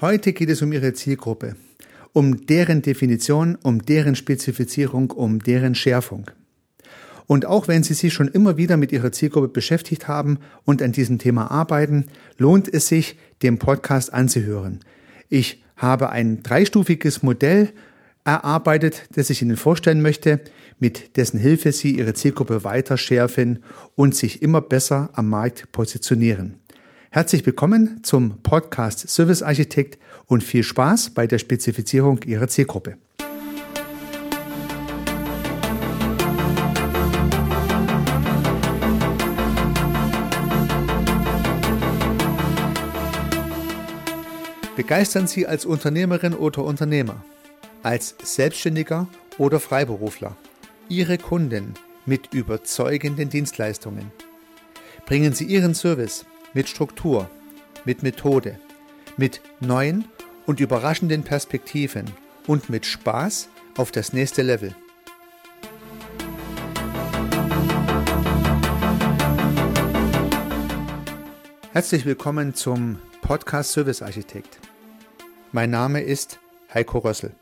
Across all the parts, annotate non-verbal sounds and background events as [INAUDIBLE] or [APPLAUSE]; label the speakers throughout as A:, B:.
A: Heute geht es um Ihre Zielgruppe, um deren Definition, um deren Spezifizierung, um deren Schärfung. Und auch wenn Sie sich schon immer wieder mit Ihrer Zielgruppe beschäftigt haben und an diesem Thema arbeiten, lohnt es sich, den Podcast anzuhören. Ich habe ein dreistufiges Modell erarbeitet, das ich Ihnen vorstellen möchte, mit dessen Hilfe Sie Ihre Zielgruppe weiter schärfen und sich immer besser am Markt positionieren. Herzlich willkommen zum Podcast Service Architekt und viel Spaß bei der Spezifizierung Ihrer Zielgruppe. Begeistern Sie als Unternehmerin oder Unternehmer, als Selbstständiger oder Freiberufler Ihre Kunden mit überzeugenden Dienstleistungen. Bringen Sie Ihren Service mit Struktur, mit Methode, mit neuen und überraschenden Perspektiven und mit Spaß auf das nächste Level. Herzlich willkommen zum Podcast Service Architekt. Mein Name ist Heiko Rössel.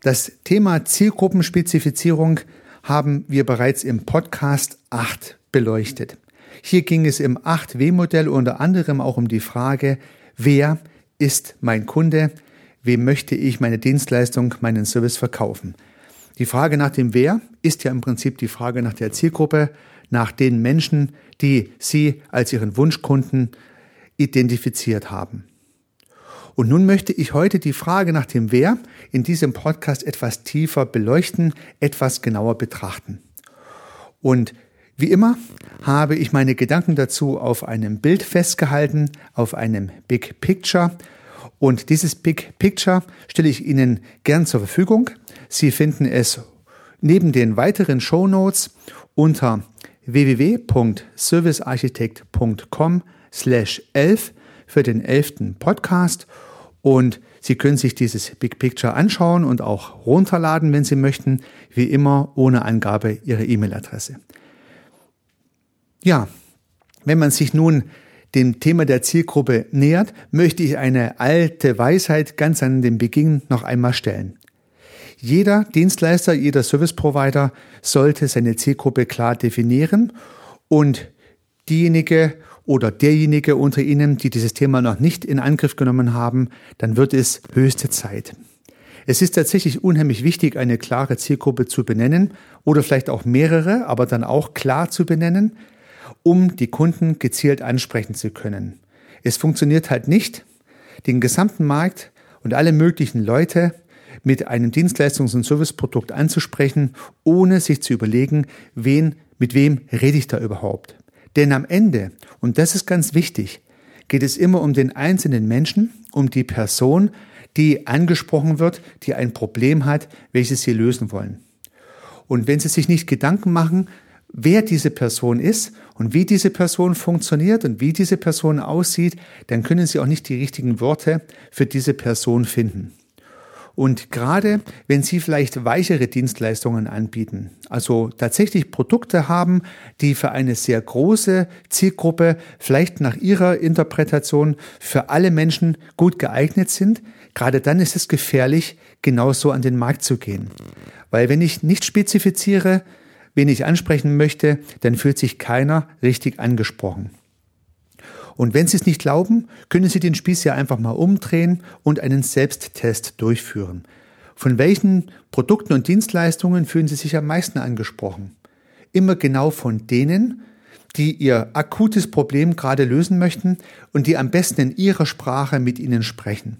A: Das Thema Zielgruppenspezifizierung haben wir bereits im Podcast 8 beleuchtet. Hier ging es im 8W-Modell unter anderem auch um die Frage, wer ist mein Kunde, wem möchte ich meine Dienstleistung, meinen Service verkaufen. Die Frage nach dem Wer ist ja im Prinzip die Frage nach der Zielgruppe, nach den Menschen, die Sie als Ihren Wunschkunden identifiziert haben. Und nun möchte ich heute die Frage nach dem Wer in diesem Podcast etwas tiefer beleuchten, etwas genauer betrachten. Und wie immer habe ich meine Gedanken dazu auf einem Bild festgehalten, auf einem Big Picture. Und dieses Big Picture stelle ich Ihnen gern zur Verfügung. Sie finden es neben den weiteren Show Notes unter www.servicearchitekt.com slash 11 für den elften Podcast und Sie können sich dieses Big Picture anschauen und auch runterladen, wenn Sie möchten, wie immer ohne Angabe Ihrer E-Mail-Adresse. Ja, wenn man sich nun dem Thema der Zielgruppe nähert, möchte ich eine alte Weisheit ganz an den Beginn noch einmal stellen. Jeder Dienstleister, jeder Service Provider sollte seine Zielgruppe klar definieren und diejenige oder derjenige unter Ihnen, die dieses Thema noch nicht in Angriff genommen haben, dann wird es höchste Zeit. Es ist tatsächlich unheimlich wichtig, eine klare Zielgruppe zu benennen oder vielleicht auch mehrere, aber dann auch klar zu benennen, um die Kunden gezielt ansprechen zu können. Es funktioniert halt nicht, den gesamten Markt und alle möglichen Leute mit einem Dienstleistungs- und Serviceprodukt anzusprechen, ohne sich zu überlegen, wen, mit wem rede ich da überhaupt. Denn am Ende, und das ist ganz wichtig, geht es immer um den einzelnen Menschen, um die Person, die angesprochen wird, die ein Problem hat, welches sie lösen wollen. Und wenn Sie sich nicht Gedanken machen, wer diese Person ist und wie diese Person funktioniert und wie diese Person aussieht, dann können Sie auch nicht die richtigen Worte für diese Person finden. Und gerade wenn Sie vielleicht weichere Dienstleistungen anbieten, also tatsächlich Produkte haben, die für eine sehr große Zielgruppe vielleicht nach Ihrer Interpretation für alle Menschen gut geeignet sind, gerade dann ist es gefährlich, genauso an den Markt zu gehen. Weil wenn ich nicht spezifiziere, wen ich ansprechen möchte, dann fühlt sich keiner richtig angesprochen. Und wenn Sie es nicht glauben, können Sie den Spieß ja einfach mal umdrehen und einen Selbsttest durchführen. Von welchen Produkten und Dienstleistungen fühlen Sie sich am meisten angesprochen? Immer genau von denen, die Ihr akutes Problem gerade lösen möchten und die am besten in Ihrer Sprache mit Ihnen sprechen.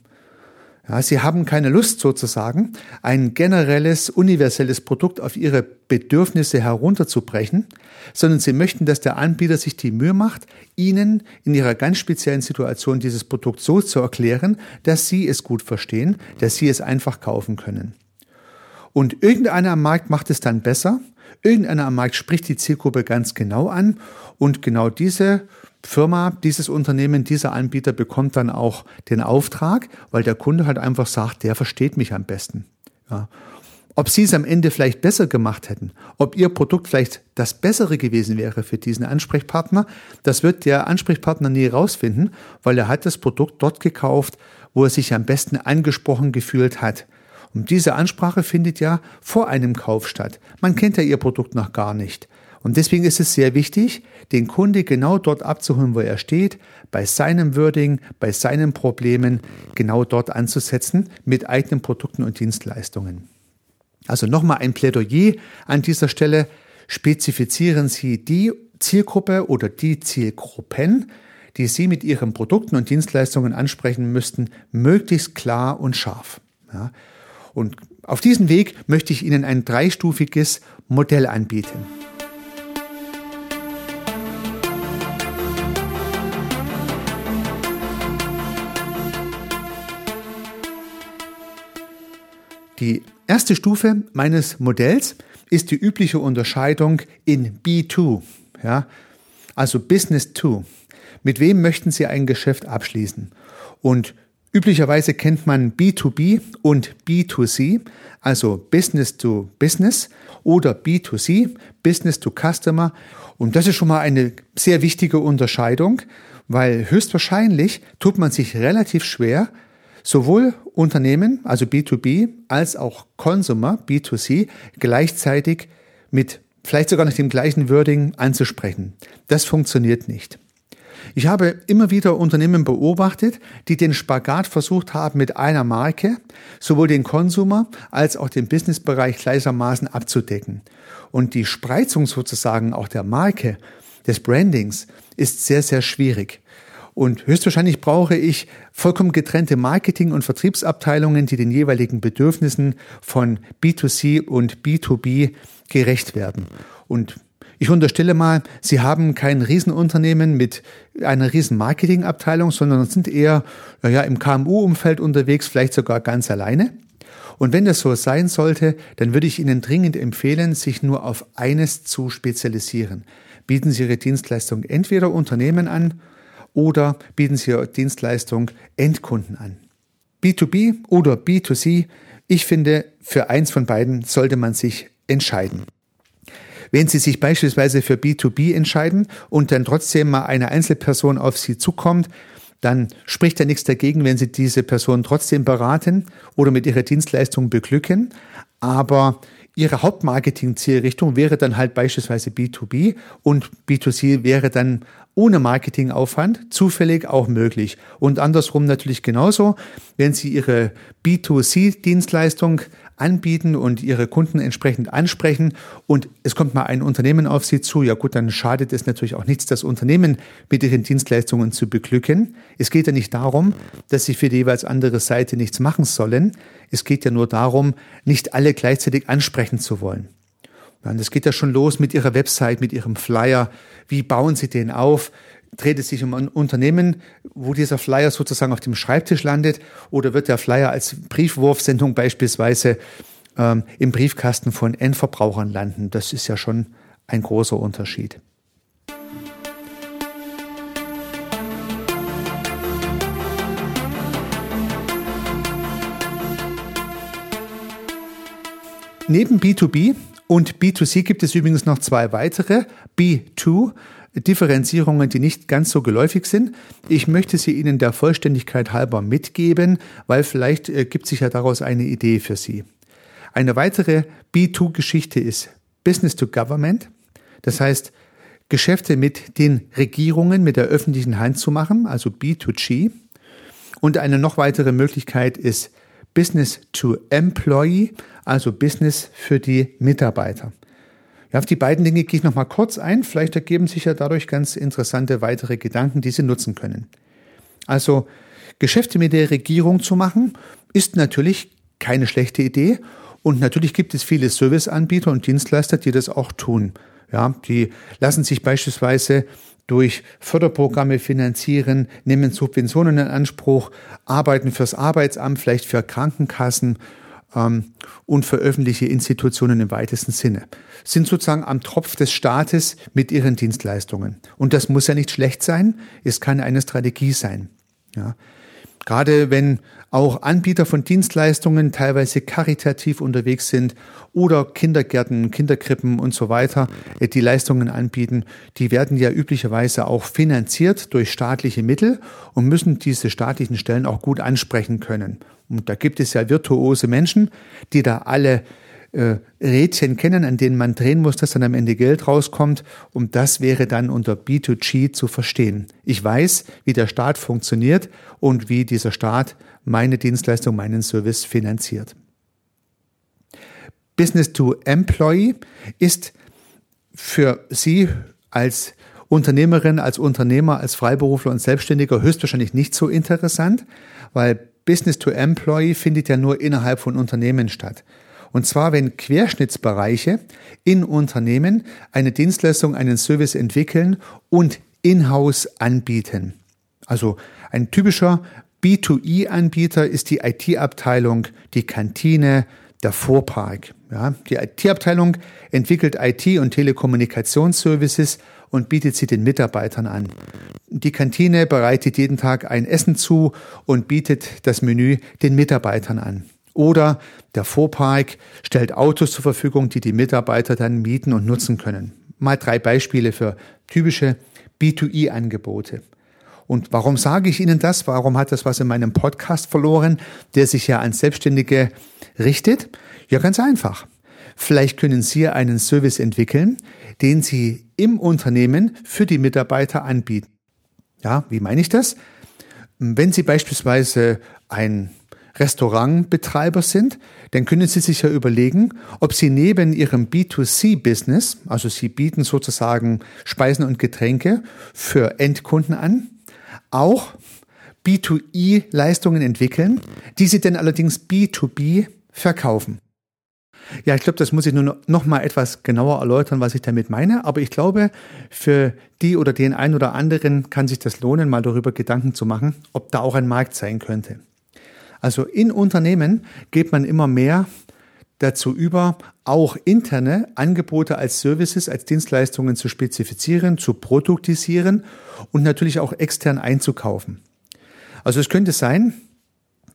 A: Ja, sie haben keine Lust sozusagen, ein generelles, universelles Produkt auf ihre Bedürfnisse herunterzubrechen, sondern sie möchten, dass der Anbieter sich die Mühe macht, ihnen in ihrer ganz speziellen Situation dieses Produkt so zu erklären, dass sie es gut verstehen, dass sie es einfach kaufen können. Und irgendeiner am Markt macht es dann besser, irgendeiner am Markt spricht die Zielgruppe ganz genau an und genau diese Firma, dieses Unternehmen, dieser Anbieter bekommt dann auch den Auftrag, weil der Kunde halt einfach sagt, der versteht mich am besten. Ja. ob Sie es am Ende vielleicht besser gemacht hätten, ob Ihr Produkt vielleicht das Bessere gewesen wäre für diesen Ansprechpartner, das wird der Ansprechpartner nie rausfinden, weil er hat das Produkt dort gekauft, wo er sich am besten angesprochen gefühlt hat. Und diese Ansprache findet ja vor einem Kauf statt. Man kennt ja Ihr Produkt noch gar nicht. Und deswegen ist es sehr wichtig, den Kunde genau dort abzuholen, wo er steht, bei seinem Wording, bei seinen Problemen, genau dort anzusetzen mit eigenen Produkten und Dienstleistungen. Also nochmal ein Plädoyer an dieser Stelle. Spezifizieren Sie die Zielgruppe oder die Zielgruppen, die Sie mit Ihren Produkten und Dienstleistungen ansprechen müssten, möglichst klar und scharf. Ja. Und auf diesem Weg möchte ich Ihnen ein dreistufiges Modell anbieten. Die erste Stufe meines Modells ist die übliche Unterscheidung in B2, ja, also Business to. Mit wem möchten Sie ein Geschäft abschließen? Und üblicherweise kennt man B2B und B2C, also Business to Business oder B2C, Business to Customer. Und das ist schon mal eine sehr wichtige Unterscheidung, weil höchstwahrscheinlich tut man sich relativ schwer, sowohl Unternehmen, also B2B, als auch Consumer, B2C, gleichzeitig mit vielleicht sogar nach dem gleichen Wording anzusprechen. Das funktioniert nicht. Ich habe immer wieder Unternehmen beobachtet, die den Spagat versucht haben, mit einer Marke sowohl den Konsumer als auch den Businessbereich gleichermaßen abzudecken. Und die Spreizung sozusagen auch der Marke, des Brandings, ist sehr, sehr schwierig. Und höchstwahrscheinlich brauche ich vollkommen getrennte Marketing- und Vertriebsabteilungen, die den jeweiligen Bedürfnissen von B2C und B2B gerecht werden. Und ich unterstelle mal, Sie haben kein Riesenunternehmen mit einer riesen Marketingabteilung, sondern sind eher naja, im KMU-Umfeld unterwegs, vielleicht sogar ganz alleine. Und wenn das so sein sollte, dann würde ich Ihnen dringend empfehlen, sich nur auf eines zu spezialisieren. Bieten Sie Ihre Dienstleistung entweder Unternehmen an oder bieten Sie Ihre Dienstleistung Endkunden an. B2B oder B2C, ich finde, für eins von beiden sollte man sich entscheiden. Wenn Sie sich beispielsweise für B2B entscheiden und dann trotzdem mal eine Einzelperson auf Sie zukommt, dann spricht ja nichts dagegen, wenn Sie diese Person trotzdem beraten oder mit Ihrer Dienstleistung beglücken. Aber Ihre Hauptmarketing-Zielrichtung wäre dann halt beispielsweise B2B und B2C wäre dann ohne Marketingaufwand zufällig auch möglich. Und andersrum natürlich genauso, wenn Sie Ihre B2C-Dienstleistung anbieten und ihre Kunden entsprechend ansprechen und es kommt mal ein Unternehmen auf sie zu, ja gut, dann schadet es natürlich auch nichts, das Unternehmen mit ihren Dienstleistungen zu beglücken. Es geht ja nicht darum, dass sie für die jeweils andere Seite nichts machen sollen. Es geht ja nur darum, nicht alle gleichzeitig ansprechen zu wollen. Es geht ja schon los mit Ihrer Website, mit Ihrem Flyer. Wie bauen Sie den auf? Dreht es sich um ein Unternehmen, wo dieser Flyer sozusagen auf dem Schreibtisch landet oder wird der Flyer als Briefwurfsendung beispielsweise ähm, im Briefkasten von Endverbrauchern landen? Das ist ja schon ein großer Unterschied. Neben B2B und B2C gibt es übrigens noch zwei weitere. B2 Differenzierungen, die nicht ganz so geläufig sind. Ich möchte sie Ihnen der Vollständigkeit halber mitgeben, weil vielleicht äh, gibt sich ja daraus eine Idee für Sie. Eine weitere B2-Geschichte ist Business to Government. Das heißt, Geschäfte mit den Regierungen, mit der öffentlichen Hand zu machen, also B2G. Und eine noch weitere Möglichkeit ist Business to Employee, also Business für die Mitarbeiter. Ja, auf die beiden Dinge gehe ich nochmal kurz ein. Vielleicht ergeben sich ja dadurch ganz interessante weitere Gedanken, die Sie nutzen können. Also, Geschäfte mit der Regierung zu machen, ist natürlich keine schlechte Idee. Und natürlich gibt es viele Serviceanbieter und Dienstleister, die das auch tun. Ja, die lassen sich beispielsweise durch Förderprogramme finanzieren, nehmen Subventionen in Anspruch, arbeiten fürs Arbeitsamt, vielleicht für Krankenkassen ähm, und für öffentliche Institutionen im weitesten Sinne. Sind sozusagen am Tropf des Staates mit ihren Dienstleistungen. Und das muss ja nicht schlecht sein, es kann eine Strategie sein. Ja. Gerade wenn auch Anbieter von Dienstleistungen teilweise karitativ unterwegs sind oder Kindergärten, Kinderkrippen und so weiter, äh, die Leistungen anbieten, die werden ja üblicherweise auch finanziert durch staatliche Mittel und müssen diese staatlichen Stellen auch gut ansprechen können. Und da gibt es ja virtuose Menschen, die da alle äh, Rädchen kennen, an denen man drehen muss, dass dann am Ende Geld rauskommt. Und das wäre dann unter B2G zu verstehen. Ich weiß, wie der Staat funktioniert und wie dieser Staat meine Dienstleistung, meinen Service finanziert. Business to Employee ist für Sie als Unternehmerin, als Unternehmer, als Freiberufler und Selbstständiger höchstwahrscheinlich nicht so interessant, weil Business to Employee findet ja nur innerhalb von Unternehmen statt. Und zwar, wenn Querschnittsbereiche in Unternehmen eine Dienstleistung, einen Service entwickeln und in-house anbieten. Also ein typischer B2E-Anbieter ist die IT-Abteilung, die Kantine, der Fuhrpark. Ja, die IT-Abteilung entwickelt IT- und Telekommunikationsservices und bietet sie den Mitarbeitern an. Die Kantine bereitet jeden Tag ein Essen zu und bietet das Menü den Mitarbeitern an. Oder der Fuhrpark stellt Autos zur Verfügung, die die Mitarbeiter dann mieten und nutzen können. Mal drei Beispiele für typische B2E-Angebote. Und warum sage ich Ihnen das? Warum hat das was in meinem Podcast verloren, der sich ja an Selbstständige richtet? Ja, ganz einfach. Vielleicht können Sie einen Service entwickeln, den Sie im Unternehmen für die Mitarbeiter anbieten. Ja, wie meine ich das? Wenn Sie beispielsweise ein Restaurantbetreiber sind, dann können Sie sich ja überlegen, ob Sie neben Ihrem B2C-Business, also Sie bieten sozusagen Speisen und Getränke für Endkunden an, auch B2E-Leistungen entwickeln, die Sie dann allerdings B2B verkaufen. Ja, ich glaube, das muss ich nur noch mal etwas genauer erläutern, was ich damit meine. Aber ich glaube, für die oder den einen oder anderen kann sich das lohnen, mal darüber Gedanken zu machen, ob da auch ein Markt sein könnte. Also in Unternehmen geht man immer mehr dazu über, auch interne Angebote als Services, als Dienstleistungen zu spezifizieren, zu produktisieren und natürlich auch extern einzukaufen. Also es könnte sein,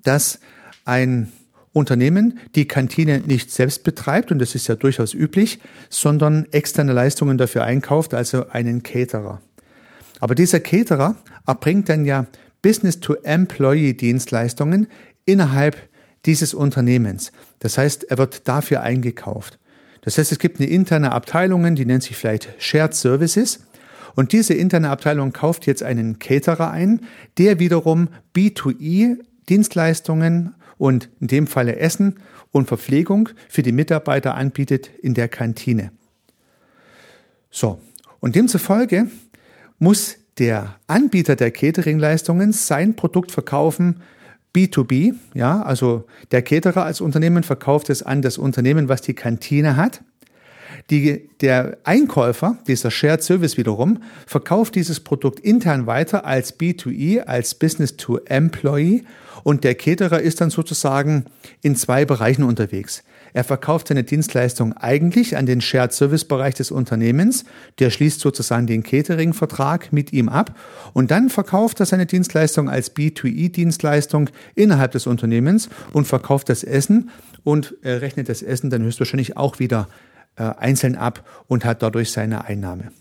A: dass ein Unternehmen die Kantine nicht selbst betreibt, und das ist ja durchaus üblich, sondern externe Leistungen dafür einkauft, also einen Caterer. Aber dieser Caterer erbringt dann ja Business-to-Employee-Dienstleistungen innerhalb dieses Unternehmens. Das heißt, er wird dafür eingekauft. Das heißt, es gibt eine interne Abteilung, die nennt sich vielleicht Shared Services. Und diese interne Abteilung kauft jetzt einen Caterer ein, der wiederum B2E Dienstleistungen und in dem Falle Essen und Verpflegung für die Mitarbeiter anbietet in der Kantine. So, und demzufolge muss der Anbieter der Cateringleistungen sein Produkt verkaufen B2B, ja, also der Caterer als Unternehmen verkauft es an das Unternehmen, was die Kantine hat. Die, der Einkäufer, dieser Shared Service wiederum, verkauft dieses Produkt intern weiter als B2E, als Business to Employee und der Caterer ist dann sozusagen in zwei Bereichen unterwegs. Er verkauft seine Dienstleistung eigentlich an den Shared Service Bereich des Unternehmens. Der schließt sozusagen den Catering-Vertrag mit ihm ab. Und dann verkauft er seine Dienstleistung als B2E-Dienstleistung innerhalb des Unternehmens und verkauft das Essen und äh, rechnet das Essen dann höchstwahrscheinlich auch wieder äh, einzeln ab und hat dadurch seine Einnahme.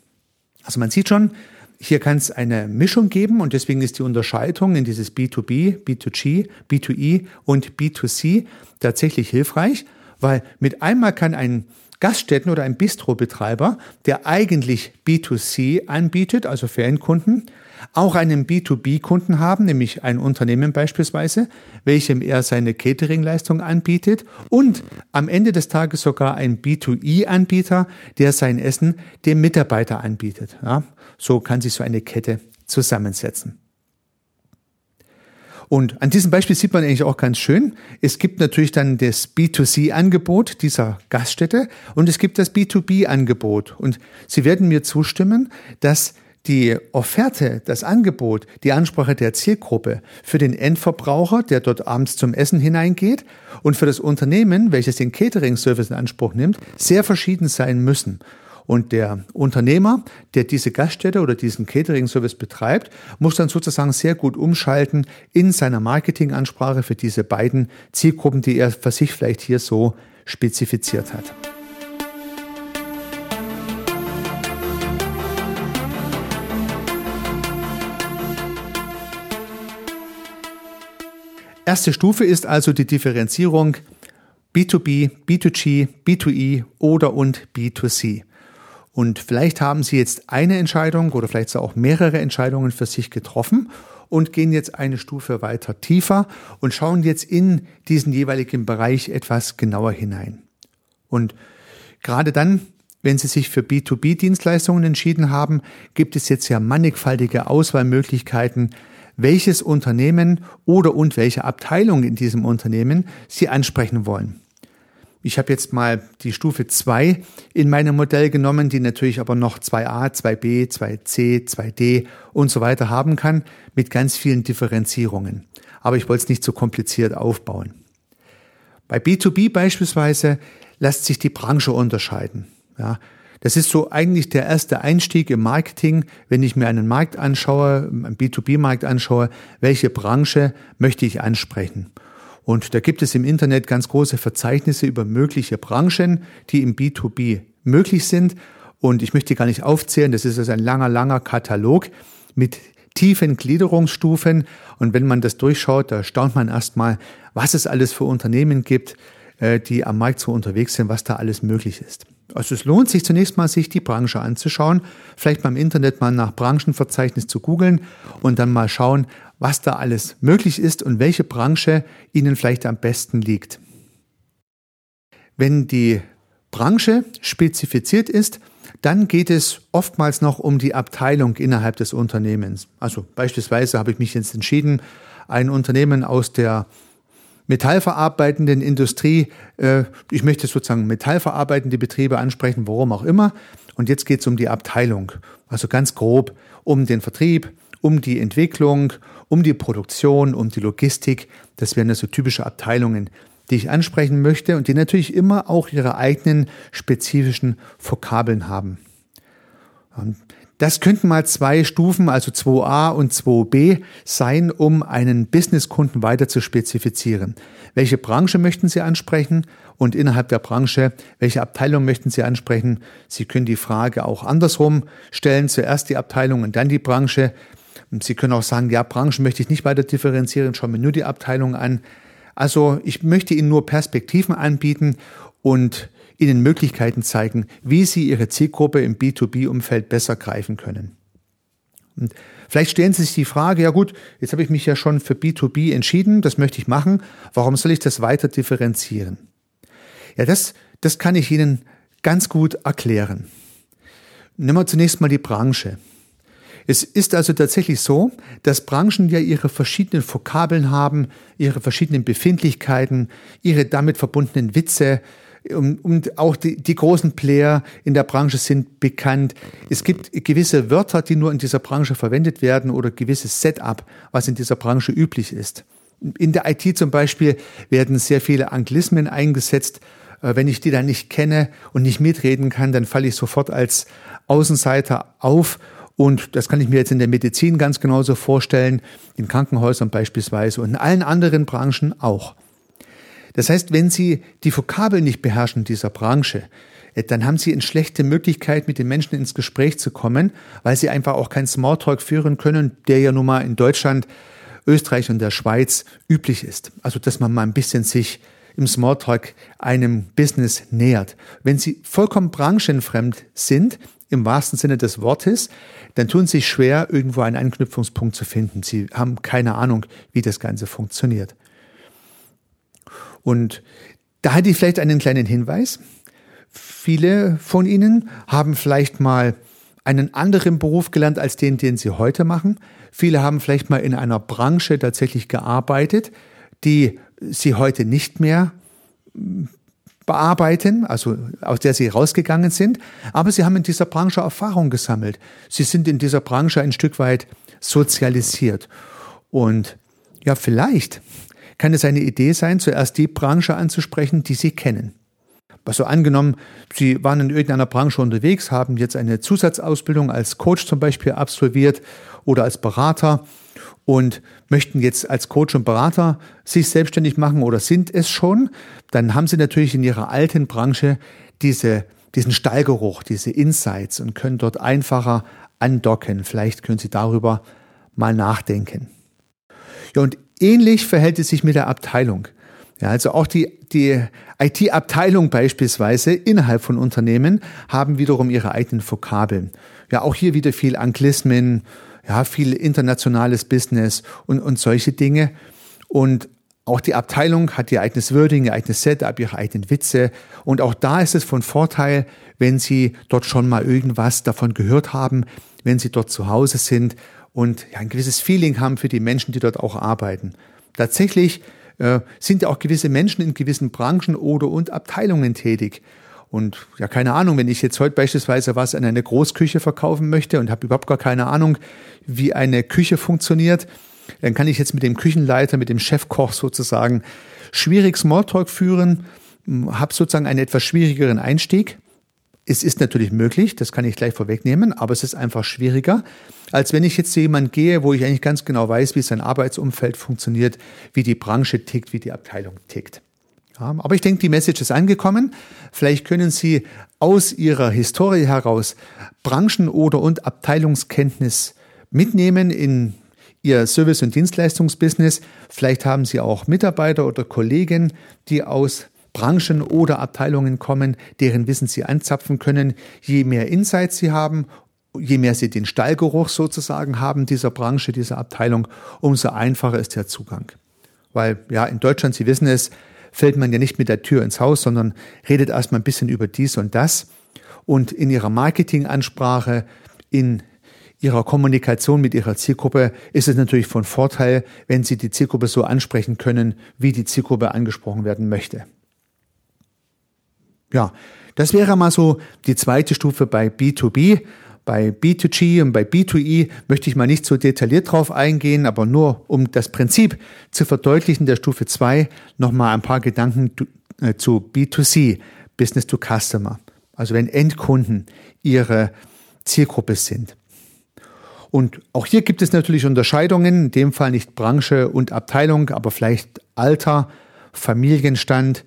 A: Also man sieht schon, hier kann es eine Mischung geben und deswegen ist die Unterscheidung in dieses B2B, B2G, B2E und B2C tatsächlich hilfreich weil mit einmal kann ein Gaststätten- oder ein Bistrobetreiber, der eigentlich B2C anbietet, also für Endkunden, auch einen B2B-Kunden haben, nämlich ein Unternehmen beispielsweise, welchem er seine Catering-Leistung anbietet und am Ende des Tages sogar ein B2E-Anbieter, der sein Essen dem Mitarbeiter anbietet. Ja, so kann sich so eine Kette zusammensetzen. Und an diesem Beispiel sieht man eigentlich auch ganz schön, es gibt natürlich dann das B2C-Angebot dieser Gaststätte und es gibt das B2B-Angebot. Und Sie werden mir zustimmen, dass die Offerte, das Angebot, die Ansprache der Zielgruppe für den Endverbraucher, der dort abends zum Essen hineingeht, und für das Unternehmen, welches den Catering-Service in Anspruch nimmt, sehr verschieden sein müssen. Und der Unternehmer, der diese Gaststätte oder diesen Catering-Service betreibt, muss dann sozusagen sehr gut umschalten in seiner Marketingansprache für diese beiden Zielgruppen, die er für sich vielleicht hier so spezifiziert hat. Erste Stufe ist also die Differenzierung B2B, B2G, B2E oder und B2C. Und vielleicht haben Sie jetzt eine Entscheidung oder vielleicht auch mehrere Entscheidungen für sich getroffen und gehen jetzt eine Stufe weiter tiefer und schauen jetzt in diesen jeweiligen Bereich etwas genauer hinein. Und gerade dann, wenn Sie sich für B2B-Dienstleistungen entschieden haben, gibt es jetzt ja mannigfaltige Auswahlmöglichkeiten, welches Unternehmen oder und welche Abteilung in diesem Unternehmen Sie ansprechen wollen. Ich habe jetzt mal die Stufe 2 in meinem Modell genommen, die natürlich aber noch 2a, 2b, 2c, 2d und so weiter haben kann, mit ganz vielen Differenzierungen. Aber ich wollte es nicht so kompliziert aufbauen. Bei B2B beispielsweise lässt sich die Branche unterscheiden. Ja, das ist so eigentlich der erste Einstieg im Marketing, wenn ich mir einen Markt anschaue, einen B2B-Markt anschaue, welche Branche möchte ich ansprechen. Und da gibt es im Internet ganz große Verzeichnisse über mögliche Branchen, die im B2B möglich sind. Und ich möchte gar nicht aufzählen, das ist also ein langer, langer Katalog mit tiefen Gliederungsstufen. Und wenn man das durchschaut, da staunt man erstmal, was es alles für Unternehmen gibt, äh, die am Markt so unterwegs sind, was da alles möglich ist. Also es lohnt sich zunächst mal, sich die Branche anzuschauen, vielleicht beim Internet mal nach Branchenverzeichnis zu googeln und dann mal schauen, was da alles möglich ist und welche Branche Ihnen vielleicht am besten liegt. Wenn die Branche spezifiziert ist, dann geht es oftmals noch um die Abteilung innerhalb des Unternehmens. Also beispielsweise habe ich mich jetzt entschieden, ein Unternehmen aus der metallverarbeitenden Industrie. Äh, ich möchte sozusagen metallverarbeitende Betriebe ansprechen, warum auch immer. Und jetzt geht es um die Abteilung. Also ganz grob um den Vertrieb, um die Entwicklung, um die Produktion, um die Logistik. Das wären so typische Abteilungen, die ich ansprechen möchte und die natürlich immer auch ihre eigenen spezifischen Vokabeln haben. Das könnten mal zwei Stufen, also 2a und 2b sein, um einen Businesskunden weiter zu spezifizieren. Welche Branche möchten Sie ansprechen und innerhalb der Branche, welche Abteilung möchten Sie ansprechen? Sie können die Frage auch andersrum stellen, zuerst die Abteilung und dann die Branche. Sie können auch sagen, ja, Branchen möchte ich nicht weiter differenzieren, schauen mir nur die Abteilung an. Also ich möchte Ihnen nur Perspektiven anbieten und ihnen Möglichkeiten zeigen, wie sie ihre Zielgruppe im B2B-Umfeld besser greifen können. Und vielleicht stellen Sie sich die Frage, ja gut, jetzt habe ich mich ja schon für B2B entschieden, das möchte ich machen, warum soll ich das weiter differenzieren? Ja, das, das kann ich Ihnen ganz gut erklären. Nehmen wir zunächst mal die Branche. Es ist also tatsächlich so, dass Branchen ja ihre verschiedenen Vokabeln haben, ihre verschiedenen Befindlichkeiten, ihre damit verbundenen Witze, und auch die, die großen Player in der Branche sind bekannt. Es gibt gewisse Wörter, die nur in dieser Branche verwendet werden oder gewisses Setup, was in dieser Branche üblich ist. In der IT zum Beispiel werden sehr viele Anglismen eingesetzt. Äh, wenn ich die dann nicht kenne und nicht mitreden kann, dann falle ich sofort als Außenseiter auf. Und das kann ich mir jetzt in der Medizin ganz genauso vorstellen, in Krankenhäusern beispielsweise und in allen anderen Branchen auch. Das heißt, wenn Sie die Vokabel nicht beherrschen dieser Branche, äh, dann haben Sie eine schlechte Möglichkeit, mit den Menschen ins Gespräch zu kommen, weil Sie einfach auch keinen Smalltalk führen können, der ja nun mal in Deutschland, Österreich und der Schweiz üblich ist. Also, dass man mal ein bisschen sich im Smalltalk einem Business nähert. Wenn Sie vollkommen branchenfremd sind, im wahrsten Sinne des Wortes, dann tun Sie schwer, irgendwo einen Anknüpfungspunkt zu finden. Sie haben keine Ahnung, wie das Ganze funktioniert. Und da hätte ich vielleicht einen kleinen Hinweis. Viele von Ihnen haben vielleicht mal einen anderen Beruf gelernt als den, den Sie heute machen. Viele haben vielleicht mal in einer Branche tatsächlich gearbeitet, die Sie heute nicht mehr bearbeiten, also aus der Sie rausgegangen sind. Aber Sie haben in dieser Branche Erfahrung gesammelt. Sie sind in dieser Branche ein Stück weit sozialisiert. Und ja, vielleicht kann es eine Idee sein, zuerst die Branche anzusprechen, die Sie kennen. Also angenommen, Sie waren in irgendeiner Branche unterwegs, haben jetzt eine Zusatzausbildung als Coach zum Beispiel absolviert oder als Berater und möchten jetzt als Coach und Berater sich selbstständig machen oder sind es schon, dann haben Sie natürlich in Ihrer alten Branche diese, diesen Stallgeruch, diese Insights und können dort einfacher andocken. Vielleicht können Sie darüber mal nachdenken. Ja, und ähnlich verhält es sich mit der Abteilung. Ja, also auch die, die IT-Abteilung beispielsweise innerhalb von Unternehmen haben wiederum ihre eigenen Vokabeln. Ja, auch hier wieder viel Anglismen, ja, viel internationales Business und, und solche Dinge. Und auch die Abteilung hat ihr eigenes Wording, ihr eigenes Setup, ihre eigenen Witze. Und auch da ist es von Vorteil, wenn Sie dort schon mal irgendwas davon gehört haben, wenn Sie dort zu Hause sind und ja, ein gewisses Feeling haben für die Menschen, die dort auch arbeiten. Tatsächlich äh, sind ja auch gewisse Menschen in gewissen Branchen oder und Abteilungen tätig. Und ja, keine Ahnung, wenn ich jetzt heute beispielsweise was an eine Großküche verkaufen möchte und habe überhaupt gar keine Ahnung, wie eine Küche funktioniert, dann kann ich jetzt mit dem Küchenleiter, mit dem Chefkoch sozusagen schwierig Smalltalk führen, habe sozusagen einen etwas schwierigeren Einstieg. Es ist natürlich möglich, das kann ich gleich vorwegnehmen, aber es ist einfach schwieriger, als wenn ich jetzt zu jemandem gehe, wo ich eigentlich ganz genau weiß, wie sein Arbeitsumfeld funktioniert, wie die Branche tickt, wie die Abteilung tickt. Ja, aber ich denke, die Message ist angekommen. Vielleicht können Sie aus Ihrer Historie heraus Branchen- oder und Abteilungskenntnis mitnehmen in Ihr Service- und Dienstleistungsbusiness. Vielleicht haben Sie auch Mitarbeiter oder Kollegen, die aus Branchen oder Abteilungen kommen, deren Wissen Sie anzapfen können. Je mehr Insights Sie haben, je mehr Sie den Stallgeruch sozusagen haben dieser Branche, dieser Abteilung, umso einfacher ist der Zugang. Weil ja, in Deutschland, Sie wissen es, fällt man ja nicht mit der Tür ins Haus, sondern redet erstmal ein bisschen über dies und das. Und in Ihrer Marketingansprache, in Ihrer Kommunikation mit Ihrer Zielgruppe ist es natürlich von Vorteil, wenn Sie die Zielgruppe so ansprechen können, wie die Zielgruppe angesprochen werden möchte. Ja, das wäre mal so die zweite Stufe bei B2B. Bei B2G und bei B2E möchte ich mal nicht so detailliert drauf eingehen, aber nur um das Prinzip zu verdeutlichen der Stufe 2 nochmal ein paar Gedanken äh, zu B2C, Business to Customer. Also wenn Endkunden ihre Zielgruppe sind. Und auch hier gibt es natürlich Unterscheidungen, in dem Fall nicht Branche und Abteilung, aber vielleicht Alter, Familienstand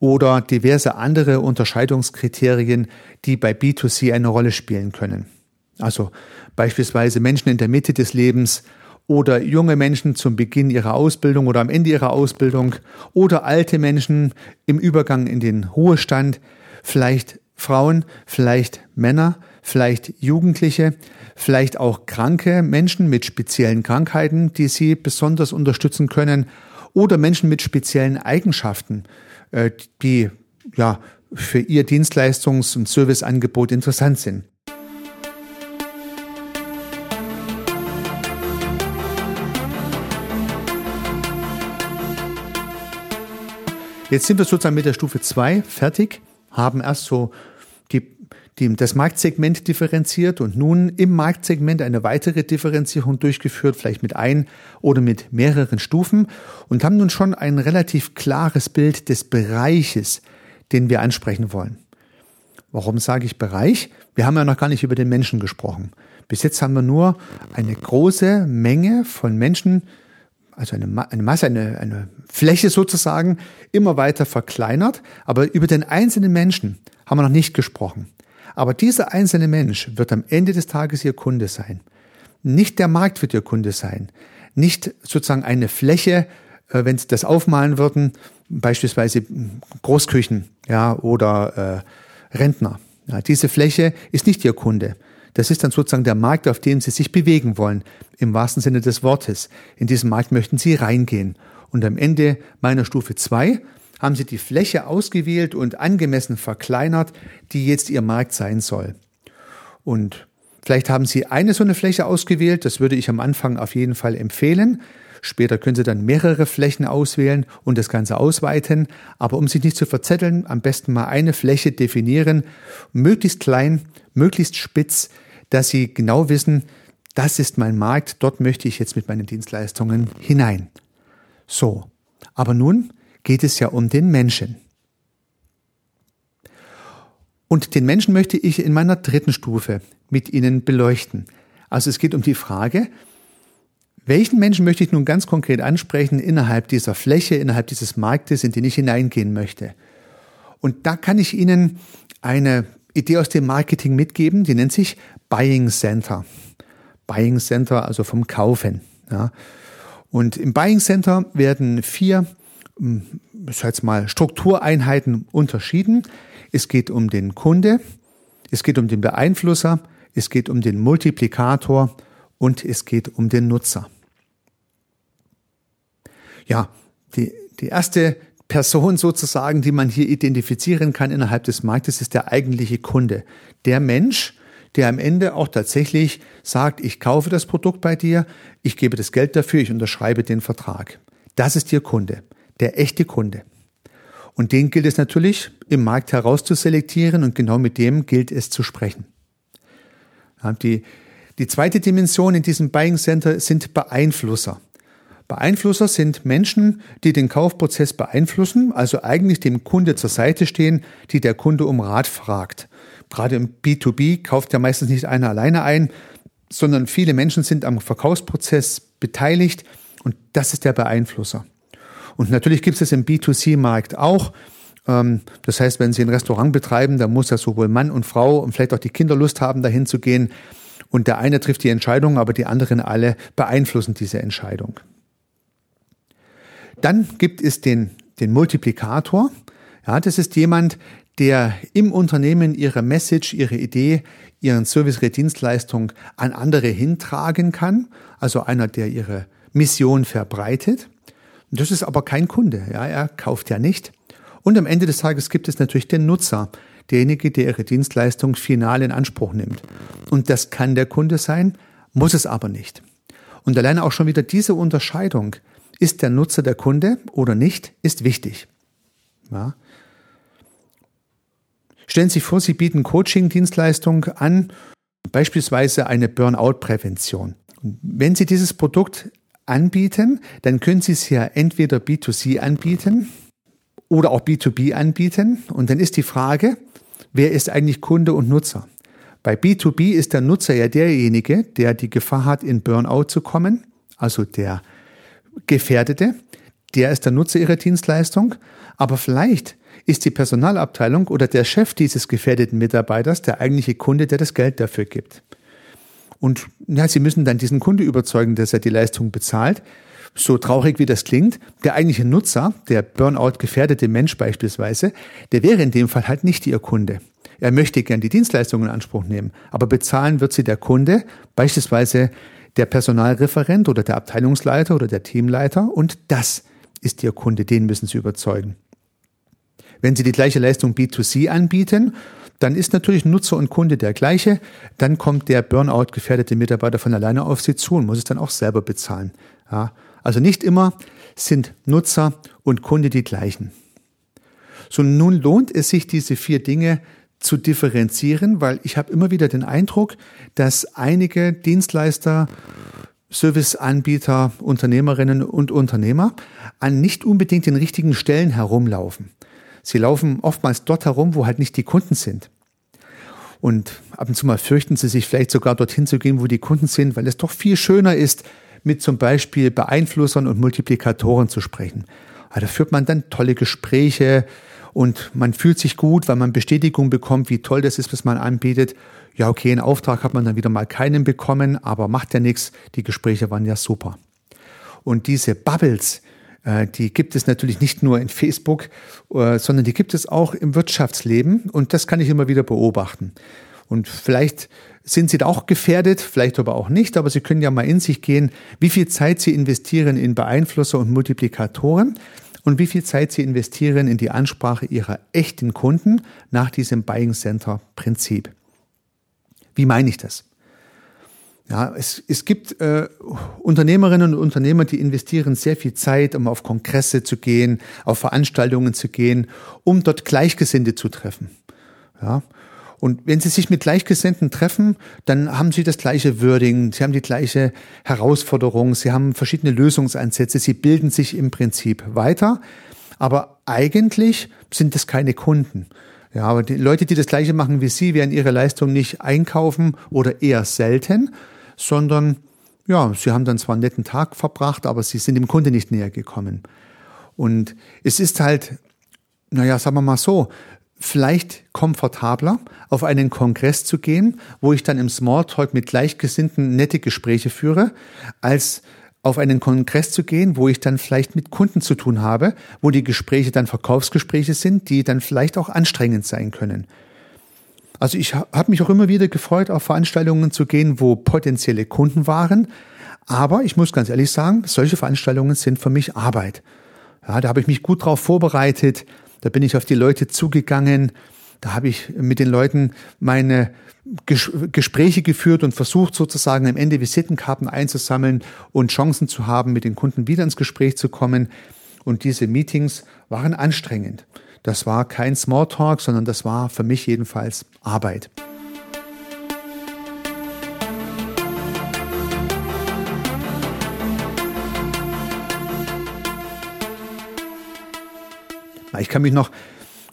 A: oder diverse andere Unterscheidungskriterien, die bei B2C eine Rolle spielen können. Also beispielsweise Menschen in der Mitte des Lebens oder junge Menschen zum Beginn ihrer Ausbildung oder am Ende ihrer Ausbildung oder alte Menschen im Übergang in den Ruhestand, vielleicht Frauen, vielleicht Männer, vielleicht Jugendliche, vielleicht auch kranke Menschen mit speziellen Krankheiten, die sie besonders unterstützen können oder Menschen mit speziellen Eigenschaften, äh, die ja für ihr Dienstleistungs- und Serviceangebot interessant sind. Jetzt sind wir sozusagen mit der Stufe 2 fertig, haben erst so die, die, das Marktsegment differenziert und nun im Marktsegment eine weitere Differenzierung durchgeführt, vielleicht mit ein oder mit mehreren Stufen und haben nun schon ein relativ klares Bild des Bereiches, den wir ansprechen wollen. Warum sage ich Bereich? Wir haben ja noch gar nicht über den Menschen gesprochen. Bis jetzt haben wir nur eine große Menge von Menschen also eine, eine Masse, eine, eine Fläche sozusagen, immer weiter verkleinert. Aber über den einzelnen Menschen haben wir noch nicht gesprochen. Aber dieser einzelne Mensch wird am Ende des Tages Ihr Kunde sein. Nicht der Markt wird Ihr Kunde sein. Nicht sozusagen eine Fläche, äh, wenn Sie das aufmalen würden, beispielsweise Großküchen ja, oder äh, Rentner. Ja, diese Fläche ist nicht Ihr Kunde. Das ist dann sozusagen der Markt, auf dem Sie sich bewegen wollen, im wahrsten Sinne des Wortes. In diesen Markt möchten Sie reingehen. Und am Ende meiner Stufe 2 haben Sie die Fläche ausgewählt und angemessen verkleinert, die jetzt Ihr Markt sein soll. Und vielleicht haben Sie eine so eine Fläche ausgewählt, das würde ich am Anfang auf jeden Fall empfehlen. Später können Sie dann mehrere Flächen auswählen und das Ganze ausweiten. Aber um sich nicht zu verzetteln, am besten mal eine Fläche definieren, möglichst klein, möglichst spitz, dass sie genau wissen, das ist mein Markt, dort möchte ich jetzt mit meinen Dienstleistungen hinein. So, aber nun geht es ja um den Menschen. Und den Menschen möchte ich in meiner dritten Stufe mit Ihnen beleuchten. Also es geht um die Frage, welchen Menschen möchte ich nun ganz konkret ansprechen innerhalb dieser Fläche, innerhalb dieses Marktes, in den ich hineingehen möchte? Und da kann ich Ihnen eine Idee aus dem Marketing mitgeben, die nennt sich Buying Center. Buying Center, also vom Kaufen. Ja. Und im Buying Center werden vier, hm, ich sag jetzt mal, Struktureinheiten unterschieden. Es geht um den Kunde, es geht um den Beeinflusser, es geht um den Multiplikator und es geht um den Nutzer. Ja, die, die erste Person sozusagen, die man hier identifizieren kann innerhalb des Marktes, ist der eigentliche Kunde. Der Mensch, der am Ende auch tatsächlich sagt, ich kaufe das Produkt bei dir, ich gebe das Geld dafür, ich unterschreibe den Vertrag. Das ist Ihr Kunde, der echte Kunde. Und den gilt es natürlich im Markt herauszuselektieren und genau mit dem gilt es zu sprechen. Die, die zweite Dimension in diesem Buying Center sind Beeinflusser. Beeinflusser sind Menschen, die den Kaufprozess beeinflussen, also eigentlich dem Kunde zur Seite stehen, die der Kunde um Rat fragt. Gerade im B2B kauft ja meistens nicht einer alleine ein, sondern viele Menschen sind am Verkaufsprozess beteiligt und das ist der Beeinflusser. Und natürlich gibt es im B2C-Markt auch. Ähm, das heißt, wenn Sie ein Restaurant betreiben, dann muss ja sowohl Mann und Frau und vielleicht auch die Kinder Lust haben, dahin zu gehen. Und der eine trifft die Entscheidung, aber die anderen alle beeinflussen diese Entscheidung. Dann gibt es den, den Multiplikator. Ja, das ist jemand, der im Unternehmen ihre Message, ihre Idee, ihren Service, ihre Dienstleistung an andere hintragen kann. Also einer, der ihre Mission verbreitet. Das ist aber kein Kunde. Ja, er kauft ja nicht. Und am Ende des Tages gibt es natürlich den Nutzer, derjenige, der ihre Dienstleistung final in Anspruch nimmt. Und das kann der Kunde sein, muss es aber nicht. Und alleine auch schon wieder diese Unterscheidung ist der Nutzer der Kunde oder nicht, ist wichtig. Ja. Stellen Sie sich vor, Sie bieten Coaching-Dienstleistung an, beispielsweise eine Burnout-Prävention. Wenn Sie dieses Produkt anbieten, dann können Sie es ja entweder B2C anbieten oder auch B2B anbieten. Und dann ist die Frage, wer ist eigentlich Kunde und Nutzer? Bei B2B ist der Nutzer ja derjenige, der die Gefahr hat, in Burnout zu kommen, also der Gefährdete, der ist der Nutzer ihrer Dienstleistung, aber vielleicht ist die Personalabteilung oder der Chef dieses gefährdeten Mitarbeiters der eigentliche Kunde, der das Geld dafür gibt. Und ja, Sie müssen dann diesen Kunde überzeugen, dass er die Leistung bezahlt. So traurig wie das klingt, der eigentliche Nutzer, der Burnout gefährdete Mensch beispielsweise, der wäre in dem Fall halt nicht Ihr Kunde. Er möchte gern die Dienstleistung in Anspruch nehmen, aber bezahlen wird sie der Kunde, beispielsweise der Personalreferent oder der Abteilungsleiter oder der Teamleiter und das ist Ihr Kunde, den müssen Sie überzeugen. Wenn Sie die gleiche Leistung B2C anbieten, dann ist natürlich Nutzer und Kunde der gleiche, dann kommt der Burnout gefährdete Mitarbeiter von alleine auf Sie zu und muss es dann auch selber bezahlen. Ja, also nicht immer sind Nutzer und Kunde die gleichen. So nun lohnt es sich, diese vier Dinge zu differenzieren, weil ich habe immer wieder den Eindruck, dass einige Dienstleister, Serviceanbieter, Unternehmerinnen und Unternehmer an nicht unbedingt den richtigen Stellen herumlaufen. Sie laufen oftmals dort herum, wo halt nicht die Kunden sind. Und ab und zu mal fürchten sie sich vielleicht sogar dorthin zu gehen, wo die Kunden sind, weil es doch viel schöner ist, mit zum Beispiel Beeinflussern und Multiplikatoren zu sprechen. Da führt man dann tolle Gespräche, und man fühlt sich gut, weil man Bestätigung bekommt, wie toll das ist, was man anbietet. Ja, okay, einen Auftrag hat man dann wieder mal keinen bekommen, aber macht ja nichts. Die Gespräche waren ja super. Und diese Bubbles, äh, die gibt es natürlich nicht nur in Facebook, äh, sondern die gibt es auch im Wirtschaftsleben und das kann ich immer wieder beobachten. Und vielleicht sind Sie da auch gefährdet, vielleicht aber auch nicht, aber Sie können ja mal in sich gehen, wie viel Zeit Sie investieren in Beeinflusser und Multiplikatoren und wie viel Zeit Sie investieren in die Ansprache Ihrer echten Kunden nach diesem Buying Center Prinzip. Wie meine ich das? Ja, es, es gibt äh, Unternehmerinnen und Unternehmer, die investieren sehr viel Zeit, um auf Kongresse zu gehen, auf Veranstaltungen zu gehen, um dort Gleichgesinnte zu treffen. Ja, und wenn Sie sich mit Gleichgesinnten treffen, dann haben Sie das gleiche Wording, Sie haben die gleiche Herausforderung, Sie haben verschiedene Lösungsansätze, Sie bilden sich im Prinzip weiter, aber eigentlich sind es keine Kunden. Ja, aber die Leute, die das Gleiche machen wie Sie, werden ihre Leistung nicht einkaufen oder eher selten, sondern ja, sie haben dann zwar einen netten Tag verbracht, aber sie sind dem Kunde nicht näher gekommen. Und es ist halt, naja, sagen wir mal so, vielleicht komfortabler, auf einen Kongress zu gehen, wo ich dann im Smalltalk mit Gleichgesinnten nette Gespräche führe, als auf einen Kongress zu gehen, wo ich dann vielleicht mit Kunden zu tun habe, wo die Gespräche dann Verkaufsgespräche sind, die dann vielleicht auch anstrengend sein können. Also ich habe mich auch immer wieder gefreut, auf Veranstaltungen zu gehen, wo potenzielle Kunden waren. Aber ich muss ganz ehrlich sagen, solche Veranstaltungen sind für mich Arbeit. Ja, da habe ich mich gut drauf vorbereitet. Da bin ich auf die Leute zugegangen. Da habe ich mit den Leuten meine Ges Gespräche geführt und versucht sozusagen am Ende Visitenkarten einzusammeln und Chancen zu haben, mit den Kunden wieder ins Gespräch zu kommen. Und diese Meetings waren anstrengend. Das war kein Smalltalk, sondern das war für mich jedenfalls Arbeit. Ich kann mich noch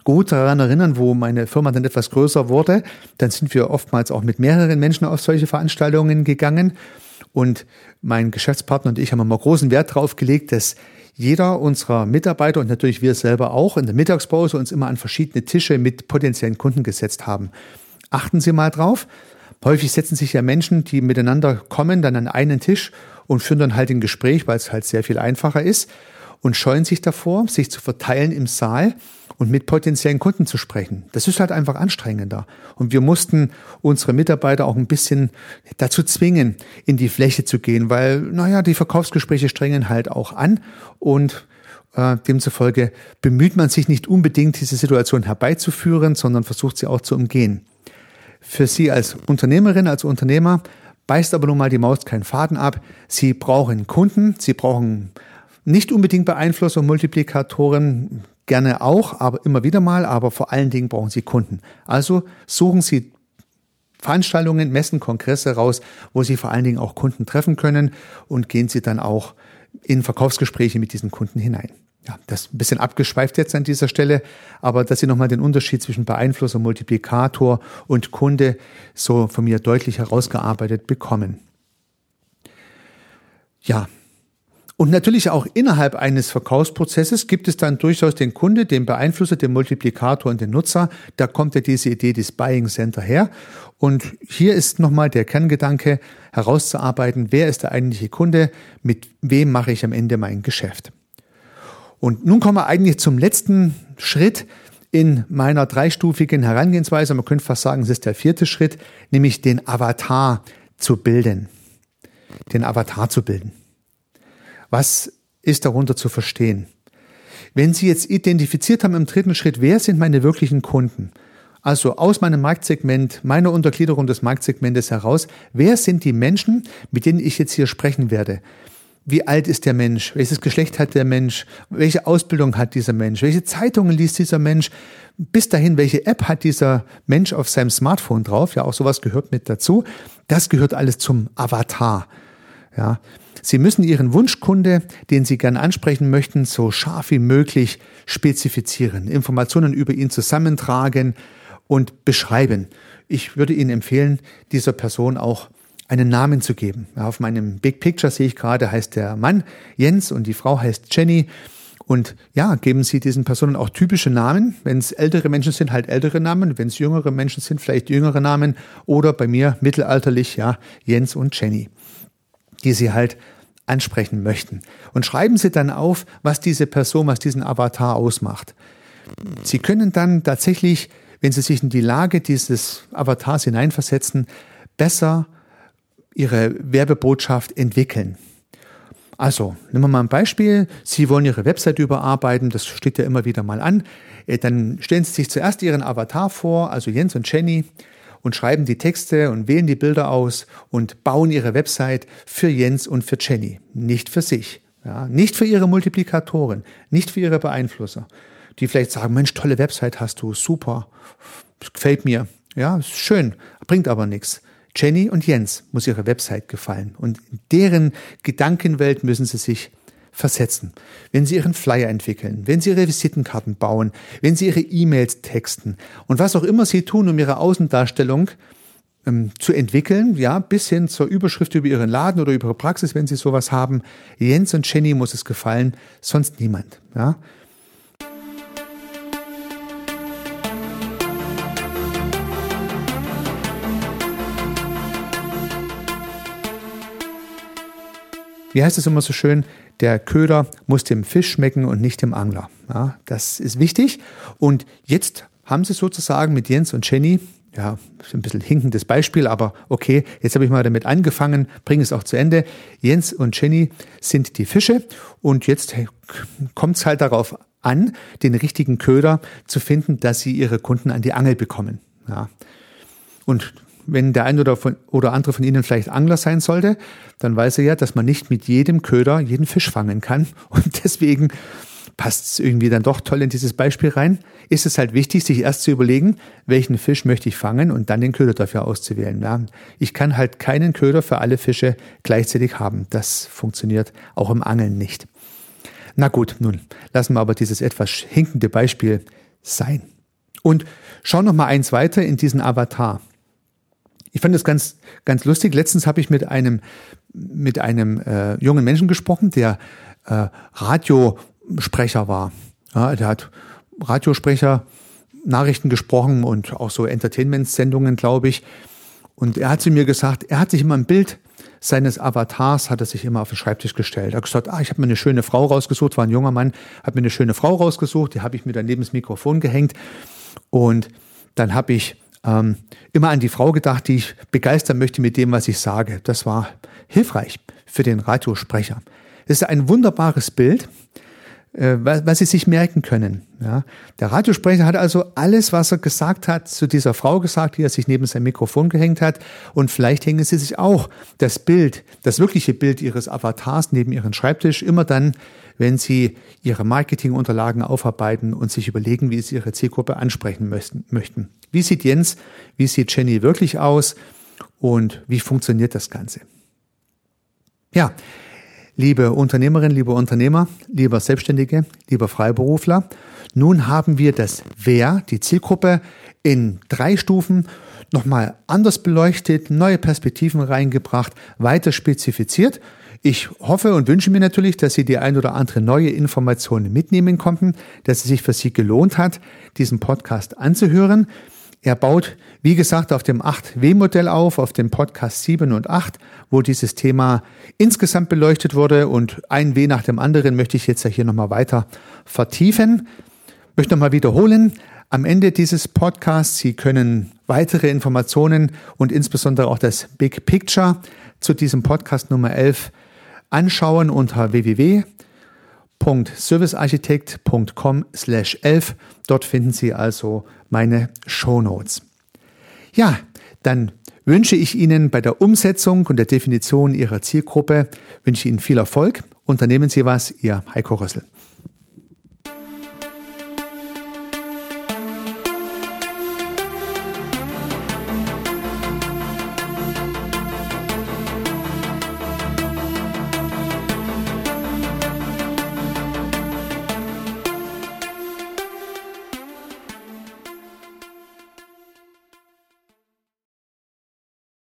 A: gut daran erinnern, wo meine Firma dann etwas größer wurde. Dann sind wir oftmals auch mit mehreren Menschen auf solche Veranstaltungen gegangen. Und mein Geschäftspartner und ich haben immer großen Wert darauf gelegt, dass jeder unserer Mitarbeiter und natürlich wir selber auch in der Mittagspause uns immer an verschiedene Tische mit potenziellen Kunden gesetzt haben. Achten Sie mal drauf. Häufig setzen sich ja Menschen, die miteinander kommen, dann an einen Tisch und führen dann halt ein Gespräch, weil es halt sehr viel einfacher ist und scheuen sich davor, sich zu verteilen im Saal und mit potenziellen Kunden zu sprechen. Das ist halt einfach anstrengender. Und wir mussten unsere Mitarbeiter auch ein bisschen dazu zwingen, in die Fläche zu gehen, weil, naja, die Verkaufsgespräche strengen halt auch an und äh, demzufolge bemüht man sich nicht unbedingt, diese Situation herbeizuführen, sondern versucht sie auch zu umgehen. Für Sie als Unternehmerin, als Unternehmer beißt aber nun mal die Maus keinen Faden ab. Sie brauchen Kunden, Sie brauchen nicht unbedingt Beeinflusser und Multiplikatoren, Gerne auch, aber immer wieder mal, aber vor allen Dingen brauchen Sie Kunden. Also suchen Sie Veranstaltungen, Messen, Kongresse raus, wo Sie vor allen Dingen auch Kunden treffen können und gehen Sie dann auch in Verkaufsgespräche mit diesen Kunden hinein. Ja, das ist ein bisschen abgeschweift jetzt an dieser Stelle, aber dass Sie nochmal den Unterschied zwischen Beeinflusser, Multiplikator und Kunde so von mir deutlich herausgearbeitet bekommen. Ja, und natürlich auch innerhalb eines Verkaufsprozesses gibt es dann durchaus den Kunde, den Beeinflusser, den Multiplikator und den Nutzer. Da kommt ja diese Idee des Buying Center her. Und hier ist nochmal der Kerngedanke herauszuarbeiten, wer ist der eigentliche Kunde, mit wem mache ich am Ende mein Geschäft. Und nun kommen wir eigentlich zum letzten Schritt in meiner dreistufigen Herangehensweise. Man könnte fast sagen, es ist der vierte Schritt, nämlich den Avatar zu bilden. Den Avatar zu bilden. Was ist darunter zu verstehen? Wenn Sie jetzt identifiziert haben im dritten Schritt, wer sind meine wirklichen Kunden? Also aus meinem Marktsegment, meiner Untergliederung des Marktsegmentes heraus, wer sind die Menschen, mit denen ich jetzt hier sprechen werde? Wie alt ist der Mensch? Welches Geschlecht hat der Mensch? Welche Ausbildung hat dieser Mensch? Welche Zeitungen liest dieser Mensch? Bis dahin, welche App hat dieser Mensch auf seinem Smartphone drauf? Ja, auch sowas gehört mit dazu. Das gehört alles zum Avatar. Ja, Sie müssen Ihren Wunschkunde, den Sie gerne ansprechen möchten, so scharf wie möglich spezifizieren, Informationen über ihn zusammentragen und beschreiben. Ich würde Ihnen empfehlen, dieser Person auch einen Namen zu geben. Auf meinem Big Picture sehe ich gerade, heißt der Mann Jens und die Frau heißt Jenny. Und ja, geben Sie diesen Personen auch typische Namen. Wenn es ältere Menschen sind, halt ältere Namen. Wenn es jüngere Menschen sind, vielleicht jüngere Namen. Oder bei mir mittelalterlich, ja, Jens und Jenny. Die Sie halt ansprechen möchten. Und schreiben Sie dann auf, was diese Person, was diesen Avatar ausmacht. Sie können dann tatsächlich, wenn Sie sich in die Lage dieses Avatars hineinversetzen, besser Ihre Werbebotschaft entwickeln. Also, nehmen wir mal ein Beispiel. Sie wollen Ihre Website überarbeiten, das steht ja immer wieder mal an. Äh, dann stellen Sie sich zuerst Ihren Avatar vor, also Jens und Jenny und schreiben die Texte und wählen die Bilder aus und bauen ihre Website für Jens und für Jenny, nicht für sich. Ja, nicht für ihre Multiplikatoren, nicht für ihre Beeinflusser, die vielleicht sagen, Mensch, tolle Website hast du, super, gefällt mir. Ja, ist schön, bringt aber nichts. Jenny und Jens muss ihre Website gefallen und in deren Gedankenwelt müssen sie sich versetzen. Wenn Sie Ihren Flyer entwickeln, wenn Sie Ihre Visitenkarten bauen, wenn Sie Ihre E-Mails texten und was auch immer Sie tun, um Ihre Außendarstellung ähm, zu entwickeln, ja, bis hin zur Überschrift über Ihren Laden oder über Ihre Praxis, wenn Sie sowas haben. Jens und Jenny muss es gefallen, sonst niemand, ja. Wie heißt es immer so schön? Der Köder muss dem Fisch schmecken und nicht dem Angler. Ja, das ist wichtig. Und jetzt haben sie sozusagen mit Jens und Jenny ja, ein bisschen hinkendes Beispiel, aber okay, jetzt habe ich mal damit angefangen, bringe es auch zu Ende. Jens und Jenny sind die Fische und jetzt kommt es halt darauf an, den richtigen Köder zu finden, dass sie ihre Kunden an die Angel bekommen. Ja. Und wenn der ein oder, von, oder andere von Ihnen vielleicht Angler sein sollte, dann weiß er ja, dass man nicht mit jedem Köder jeden Fisch fangen kann. [LAUGHS] Und deswegen passt es irgendwie dann doch toll in dieses Beispiel rein. Ist es halt wichtig, sich erst zu überlegen, welchen Fisch möchte ich fangen und dann den Köder dafür auszuwählen. Ja, ich kann halt keinen Köder für alle Fische gleichzeitig haben. Das funktioniert auch im Angeln nicht. Na gut, nun lassen wir aber dieses etwas hinkende Beispiel sein. Und schauen noch mal eins weiter in diesen Avatar. Ich fand das ganz, ganz lustig. Letztens habe ich mit einem, mit einem äh, jungen Menschen gesprochen, der äh, Radiosprecher war. Ja, der hat Radiosprecher Nachrichten gesprochen und auch so Entertainment-Sendungen, glaube ich. Und er hat zu mir gesagt, er hat sich immer ein Bild seines Avatars hat er sich immer auf den Schreibtisch gestellt. Er hat gesagt, ah, ich habe mir eine schöne Frau rausgesucht, war ein junger Mann, hat mir eine schöne Frau rausgesucht, die habe ich mir dann neben das Mikrofon gehängt. Und dann habe ich ähm, immer an die Frau gedacht, die ich begeistern möchte mit dem, was ich sage. Das war hilfreich für den Radiosprecher. Es ist ein wunderbares Bild, äh, was Sie sich merken können. Ja, der Radiosprecher hat also alles, was er gesagt hat, zu dieser Frau gesagt, die er sich neben sein Mikrofon gehängt hat. Und vielleicht hängen Sie sich auch das Bild, das wirkliche Bild Ihres Avatars neben Ihren Schreibtisch immer dann, wenn Sie Ihre Marketingunterlagen aufarbeiten und sich überlegen, wie Sie Ihre Zielgruppe ansprechen möchten. Wie sieht Jens, wie sieht Jenny wirklich aus und wie funktioniert das Ganze? Ja, liebe Unternehmerinnen, liebe Unternehmer, lieber Selbstständige, lieber Freiberufler, nun haben wir das Wer, die Zielgruppe, in drei Stufen nochmal anders beleuchtet, neue Perspektiven reingebracht, weiter spezifiziert ich hoffe und wünsche mir natürlich, dass Sie die ein oder andere neue Information mitnehmen konnten, dass es sich für Sie gelohnt hat, diesen Podcast anzuhören. Er baut, wie gesagt, auf dem 8W-Modell auf, auf dem Podcast 7 und 8, wo dieses Thema insgesamt beleuchtet wurde und ein W nach dem anderen möchte ich jetzt ja hier nochmal weiter vertiefen. Möchte nochmal wiederholen. Am Ende dieses Podcasts, Sie können weitere Informationen und insbesondere auch das Big Picture zu diesem Podcast Nummer 11 anschauen unter www.servicearchitekt.com slash 11. Dort finden Sie also meine Show Notes. Ja, dann wünsche ich Ihnen bei der Umsetzung und der Definition Ihrer Zielgruppe, wünsche Ihnen viel Erfolg. Unternehmen Sie was, Ihr Heiko Rössel.